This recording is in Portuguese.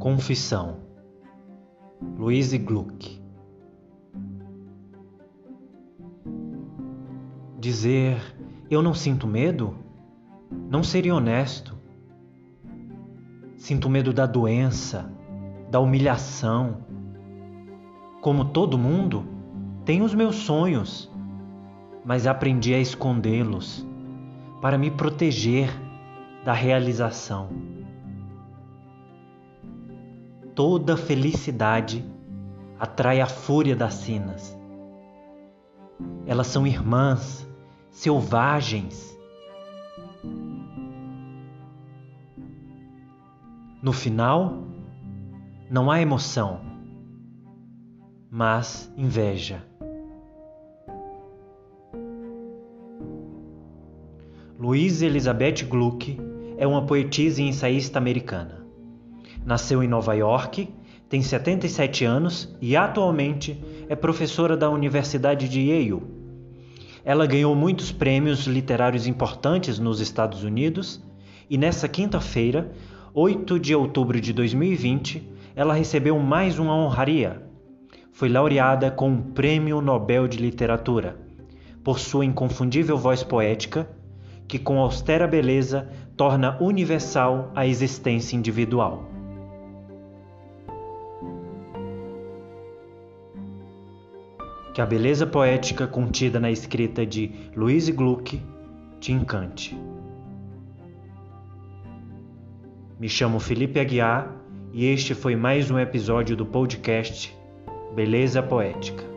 Confissão Louise Gluck Dizer eu não sinto medo não seria honesto. Sinto medo da doença, da humilhação. Como todo mundo, tenho os meus sonhos, mas aprendi a escondê-los para me proteger da realização toda felicidade atrai a fúria das sinas. Elas são irmãs, selvagens. No final, não há emoção, mas inveja. Louise Elizabeth Gluck é uma poetisa e ensaísta americana. Nasceu em Nova York, tem 77 anos e atualmente é professora da Universidade de Yale. Ela ganhou muitos prêmios literários importantes nos Estados Unidos e nessa quinta-feira, 8 de outubro de 2020, ela recebeu mais uma honraria. Foi laureada com o Prêmio Nobel de Literatura por sua inconfundível voz poética, que com austera beleza torna universal a existência individual. Que a beleza poética contida na escrita de Louise Gluck te encante. Me chamo Felipe Aguiar e este foi mais um episódio do podcast Beleza Poética.